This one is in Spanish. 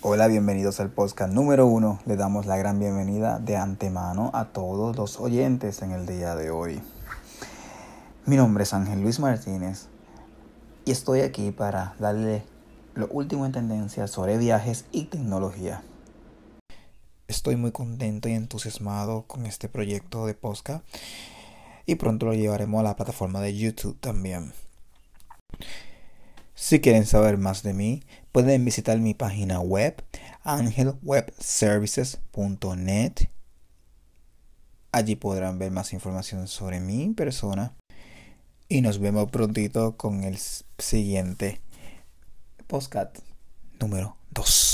Hola, bienvenidos al podcast número uno. Le damos la gran bienvenida de antemano a todos los oyentes en el día de hoy. Mi nombre es Ángel Luis Martínez y estoy aquí para darle lo último en tendencia sobre viajes y tecnología. Estoy muy contento y entusiasmado con este proyecto de podcast y pronto lo llevaremos a la plataforma de YouTube también. Si quieren saber más de mí, pueden visitar mi página web angelwebservices.net. Allí podrán ver más información sobre mi persona. Y nos vemos prontito con el siguiente podcast número 2.